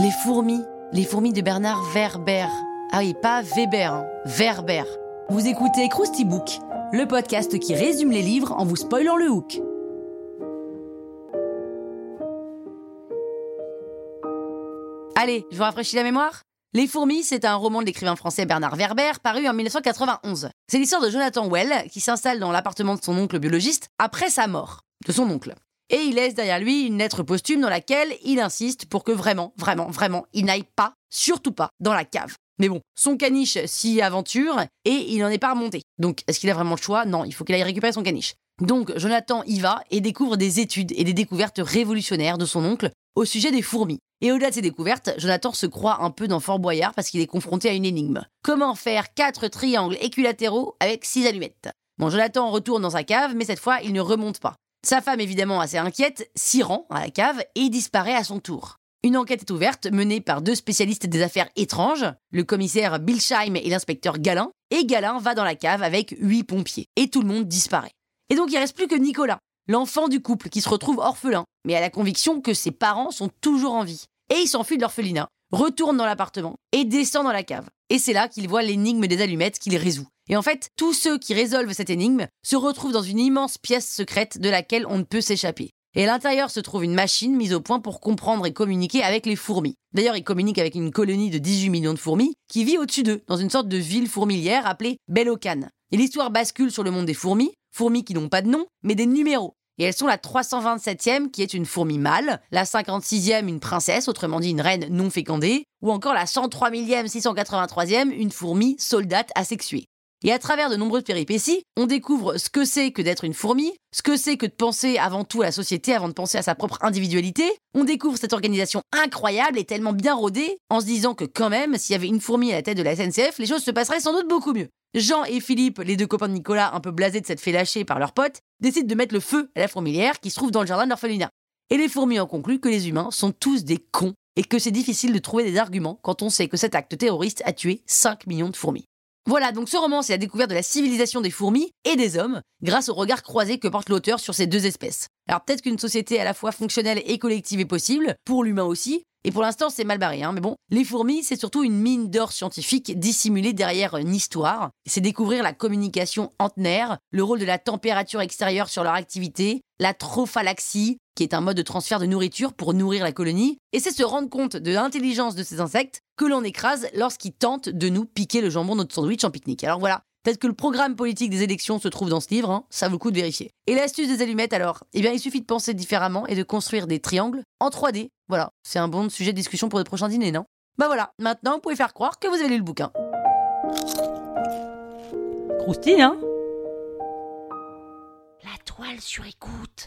Les fourmis, les fourmis de Bernard Werber. Ah oui, pas Weber, hein, Werber. Vous écoutez Krusty Book, le podcast qui résume les livres en vous spoilant le hook. Allez, je vous rafraîchis la mémoire Les fourmis, c'est un roman de l'écrivain français Bernard Werber paru en 1991. C'est l'histoire de Jonathan Well qui s'installe dans l'appartement de son oncle biologiste après sa mort, de son oncle. Et il laisse derrière lui une lettre posthume dans laquelle il insiste pour que vraiment, vraiment, vraiment, il n'aille pas, surtout pas, dans la cave. Mais bon, son caniche s'y aventure et il n'en est pas remonté. Donc, est-ce qu'il a vraiment le choix? Non, il faut qu'il aille récupérer son caniche. Donc, Jonathan y va et découvre des études et des découvertes révolutionnaires de son oncle au sujet des fourmis. Et au-delà de ces découvertes, Jonathan se croit un peu dans Fort Boyard parce qu'il est confronté à une énigme. Comment faire quatre triangles équilatéraux avec six allumettes? Bon, Jonathan retourne dans sa cave, mais cette fois, il ne remonte pas. Sa femme, évidemment assez inquiète, s'y rend à la cave et disparaît à son tour. Une enquête est ouverte, menée par deux spécialistes des affaires étranges, le commissaire Bilsheim et l'inspecteur Galin, et Galin va dans la cave avec huit pompiers, et tout le monde disparaît. Et donc il reste plus que Nicolas, l'enfant du couple qui se retrouve orphelin, mais a la conviction que ses parents sont toujours en vie. Et il s'enfuit de l'orphelinat, retourne dans l'appartement et descend dans la cave. Et c'est là qu'il voit l'énigme des allumettes qu'il résout. Et en fait, tous ceux qui résolvent cette énigme se retrouvent dans une immense pièce secrète de laquelle on ne peut s'échapper. Et à l'intérieur se trouve une machine mise au point pour comprendre et communiquer avec les fourmis. D'ailleurs, il communique avec une colonie de 18 millions de fourmis qui vit au-dessus d'eux, dans une sorte de ville fourmilière appelée Belocan. Et l'histoire bascule sur le monde des fourmis, fourmis qui n'ont pas de nom, mais des numéros. Et elles sont la 327e qui est une fourmi mâle, la 56e une princesse, autrement dit une reine non fécondée, ou encore la 103 millième 683e une fourmi soldate asexuée. Et à travers de nombreuses péripéties, on découvre ce que c'est que d'être une fourmi, ce que c'est que de penser avant tout à la société avant de penser à sa propre individualité. On découvre cette organisation incroyable et tellement bien rodée en se disant que quand même, s'il y avait une fourmi à la tête de la SNCF, les choses se passeraient sans doute beaucoup mieux. Jean et Philippe, les deux copains de Nicolas, un peu blasés de s'être fait lâcher par leurs potes, décident de mettre le feu à la fourmilière qui se trouve dans le jardin de. Et les fourmis en concluent que les humains sont tous des cons et que c'est difficile de trouver des arguments quand on sait que cet acte terroriste a tué 5 millions de fourmis. Voilà, donc ce roman, c'est la découverte de la civilisation des fourmis et des hommes, grâce au regard croisé que porte l'auteur sur ces deux espèces. Alors peut-être qu'une société à la fois fonctionnelle et collective est possible, pour l'humain aussi, et pour l'instant c'est mal barré, hein, mais bon, les fourmis, c'est surtout une mine d'or scientifique dissimulée derrière une histoire. C'est découvrir la communication antenaire, le rôle de la température extérieure sur leur activité, la trophalaxie, qui est un mode de transfert de nourriture pour nourrir la colonie, et c'est se rendre compte de l'intelligence de ces insectes que l'on écrase lorsqu'ils tentent de nous piquer le jambon de notre sandwich en pique-nique. Alors voilà, Peut-être que le programme politique des élections se trouve dans ce livre, hein, ça vaut le coup de vérifier. Et l'astuce des allumettes alors? Eh bien, il suffit de penser différemment et de construire des triangles en 3D. Voilà, c'est un bon sujet de discussion pour le prochain dîner, non? Bah voilà, maintenant vous pouvez faire croire que vous avez lu le bouquin. Croustille, hein? La toile sur écoute.